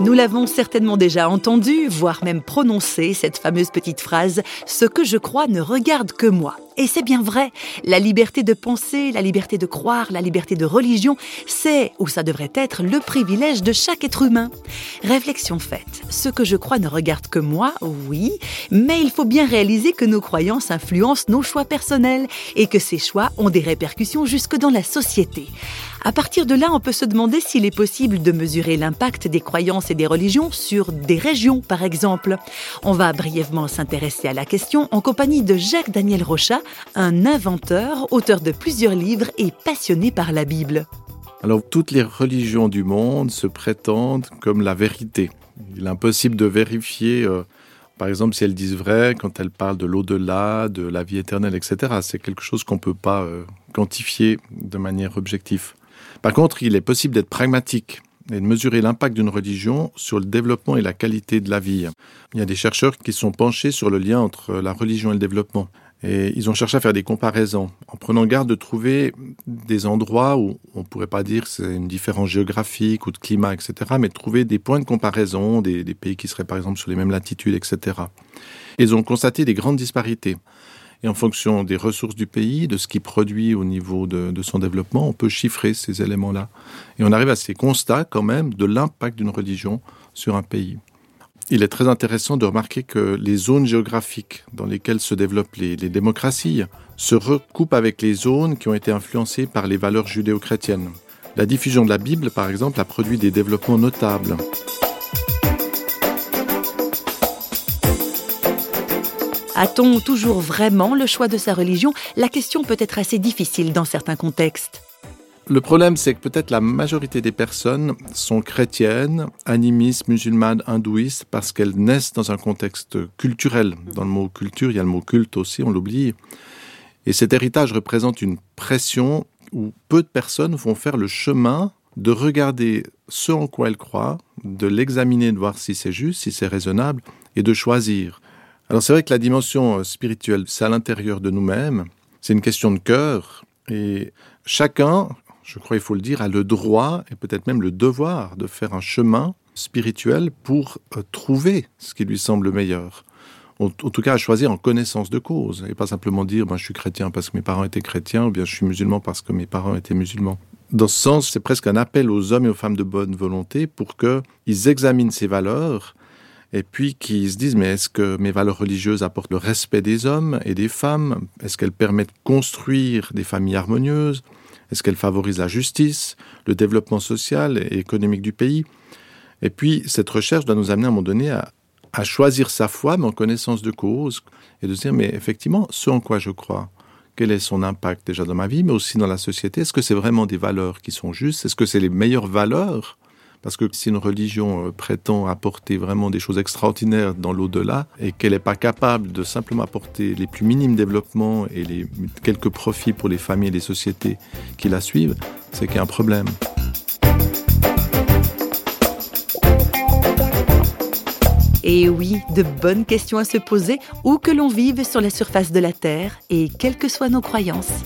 Nous l'avons certainement déjà entendu, voire même prononcé, cette fameuse petite phrase ⁇ Ce que je crois ne regarde que moi ⁇ et c'est bien vrai, la liberté de penser, la liberté de croire, la liberté de religion, c'est, ou ça devrait être, le privilège de chaque être humain. Réflexion faite, ce que je crois ne regarde que moi, oui, mais il faut bien réaliser que nos croyances influencent nos choix personnels et que ces choix ont des répercussions jusque dans la société. À partir de là, on peut se demander s'il est possible de mesurer l'impact des croyances et des religions sur des régions, par exemple. On va brièvement s'intéresser à la question en compagnie de Jacques Daniel Rochat, un inventeur, auteur de plusieurs livres et passionné par la Bible. Alors, toutes les religions du monde se prétendent comme la vérité. Il est impossible de vérifier, euh, par exemple, si elles disent vrai quand elles parlent de l'au-delà, de la vie éternelle, etc. C'est quelque chose qu'on ne peut pas euh, quantifier de manière objective. Par contre, il est possible d'être pragmatique et de mesurer l'impact d'une religion sur le développement et la qualité de la vie. Il y a des chercheurs qui sont penchés sur le lien entre la religion et le développement. Et ils ont cherché à faire des comparaisons, en prenant garde de trouver des endroits où on ne pourrait pas dire c'est une différence géographique ou de climat, etc., mais trouver des points de comparaison, des, pays qui seraient par exemple sur les mêmes latitudes, etc. Ils ont constaté des grandes disparités. Et en fonction des ressources du pays, de ce qu'il produit au niveau de son développement, on peut chiffrer ces éléments-là. Et on arrive à ces constats quand même de l'impact d'une religion sur un pays. Il est très intéressant de remarquer que les zones géographiques dans lesquelles se développent les, démocraties se recoupent avec les zones qui ont été influencées par les valeurs judéo-chrétiennes. La diffusion de la Bible, par exemple, a produit des développements notables. A-t-on toujours vraiment le choix de sa religion? La question peut être assez difficile dans certains contextes. Le problème, c'est que peut-être la majorité des personnes sont chrétiennes, animistes, musulmanes, hindouistes, parce qu'elles naissent dans un contexte culturel. Dans le mot culture, il y a le mot culte aussi, on l'oublie. Et cet héritage représente une pression où peu de personnes vont faire le chemin de regarder ce en quoi elles croient, de l'examiner, de voir si c'est juste, si c'est raisonnable, et de choisir. Alors c'est vrai que la dimension spirituelle, c'est à l'intérieur de nous-mêmes, c'est une question de cœur, et chacun, je crois il faut le dire, a le droit et peut-être même le devoir de faire un chemin spirituel pour euh, trouver ce qui lui semble meilleur. En, tout cas, à choisir en connaissance de cause et pas simplement dire ben, je suis chrétien parce que mes parents étaient chrétiens ou bien je suis musulman parce que mes parents étaient musulmans. Dans ce sens, c'est presque un appel aux hommes et aux femmes de bonne volonté pour qu'ils examinent ces valeurs et puis qu'ils se disent mais est-ce que mes valeurs religieuses apportent le respect des hommes et des femmes? Est-ce qu'elles permettent de construire des familles harmonieuses? Est-ce qu'elles favorisent la justice, le développement social et économique du pays? Et puis cette recherche doit nous amener à un moment donné à, à choisir sa foi, mais en connaissance de cause, et de se dire mais effectivement ce en quoi je crois, quel est son impact déjà dans ma vie, mais aussi dans la société? Est-ce que c'est vraiment des valeurs qui sont justes? Est-ce que c'est les meilleures valeurs Parce que si une religion euh, prétend apporter vraiment des choses extraordinaires dans l'au-delà et qu'elle n'est pas capable de simplement apporter les plus minimes développements et les quelques profits pour les familles et les sociétés qui la suivent, c'est qu'il y a un problème. Et oui, de bonnes questions à se poser où que l'on vive sur la surface de la Terre et quelles que soient nos croyances.